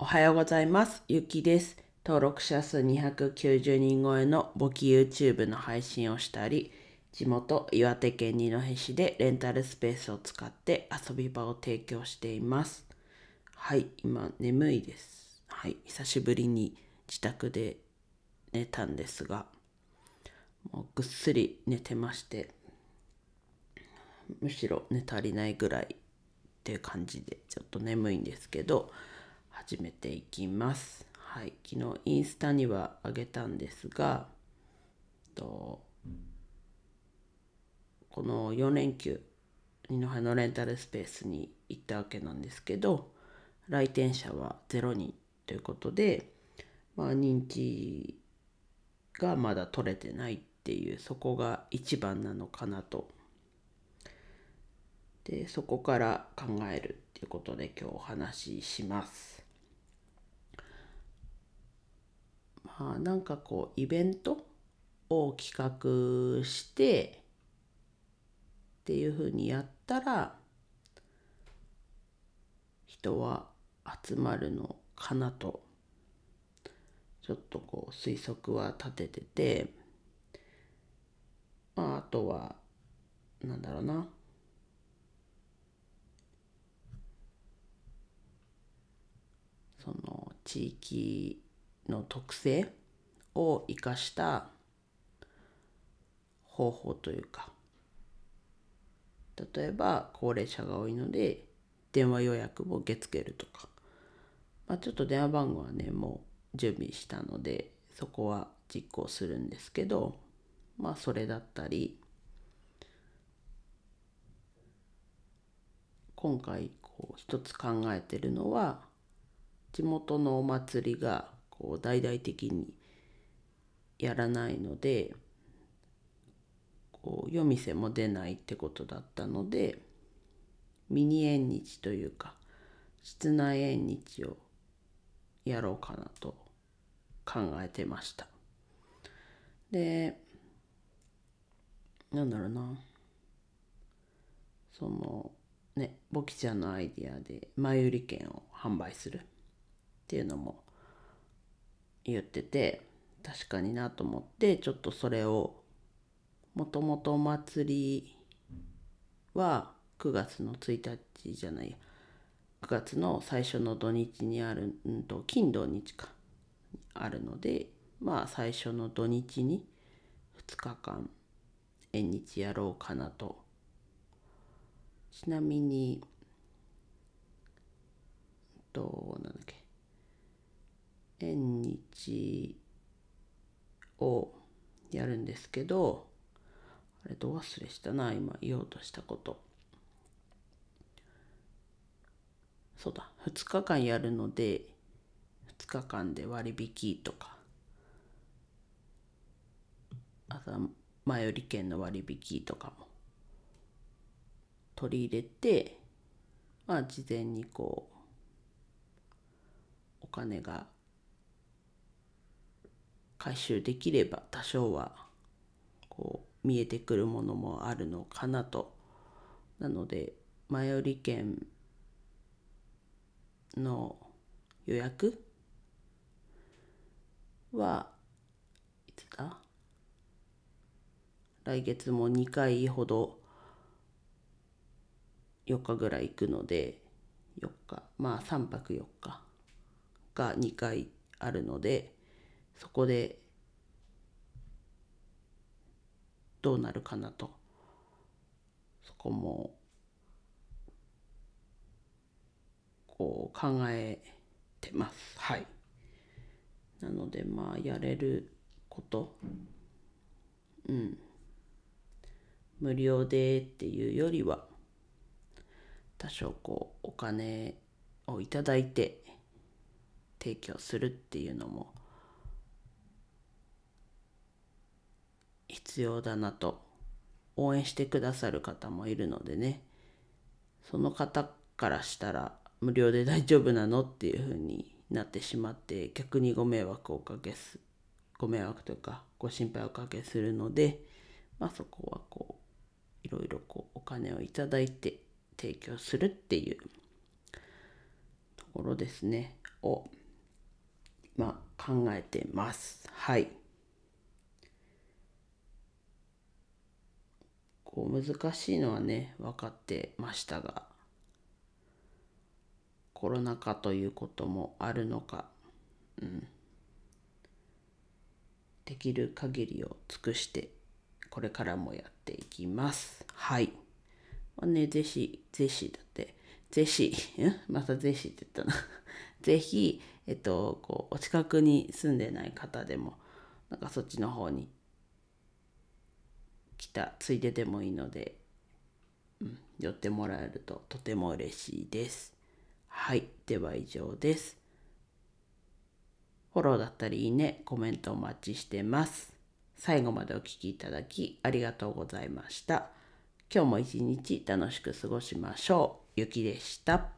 おはようございます。ゆきです。登録者数290人超えの簿記 YouTube の配信をしたり、地元岩手県二戸市でレンタルスペースを使って遊び場を提供しています。はい、今眠いです。はい、久しぶりに自宅で寝たんですが、もうぐっすり寝てまして、むしろ寝足りないぐらいっていう感じでちょっと眠いんですけど始めていきます。はい。昨日インスタにはあげたんですがとこの4連休二戸のレンタルスペースに行ったわけなんですけど来店者は0人ということでまあ認知がまだ取れてないっていうそこが一番なのかなと。でそこから考えるっていうことで今日お話しします。まあなんかこうイベントを企画してっていうふうにやったら人は集まるのかなと。ちょっとこう推測は立ててて。まああとはなんだろうな。その地域の特性を生かした方法というか例えば高齢者が多いので電話予約を受け付けるとか、まあ、ちょっと電話番号はねもう準備したのでそこは実行するんですけどまあそれだったり今回こう一つ考えてるのは地元のお祭りがこう大々的にやらないのでこう夜店も出ないってことだったのでミニ縁日というか室内縁日をやろうかなと考えてました。でなんだろうな。そのねボキちゃんのアイディアで前売り券を販売するっていうのも言ってて確かになと思ってちょっとそれをもともとお祭りは9月の1日じゃない9月の最初の土日にあるんと金土日か。あるのでまあ最初の土日に2日間縁日やろうかなと。ちなみにとなんだっけ。縁日をやるんですけどあれど忘れしたな今言おうとしたこと。そうだ2日間やるので2日間で割引とか。あとは前売り券の割引とかも。取り入れてまあ事前にこうお金が回収できれば多少はこう見えてくるものもあるのかなと。なので前売り券の予約はいつだ？来月も2回ほど4日ぐらい行くので4日まあ3泊4日が2回あるのでそこでどうなるかなと。そこもこう考えてます。はい。なのでまあやれること。うん。無料でっていうよりは多少こうお金をいただいて提供するっていうのも必要だなと応援してくださる方もいるのでねその方からしたら無料で大丈夫なのっていうふうになってしまって逆にご迷惑をおかけすご迷惑というかご心配をおかけするのでまあそこはこういろいろこうお金をいただいて提供するっていうところですね。を今考えてます。はい。こう難しいのはね分かってましたがコロナ禍ということもあるのか、うん、できる限りを尽くしてこれからもやっていきます。はい。まあね、ぜひ、ぜひだって、ぜひ、またぜひって言ったな。ぜひ、えっと、こう、お近くに住んでない方でも、なんかそっちの方に来たついででもいいので、うん、寄ってもらえるととても嬉しいです。はい。では以上です。フォローだったりいいね、コメントお待ちしてます。最後までお聴きいただきありがとうございました。今日も一日楽しく過ごしましょう。ゆきでした。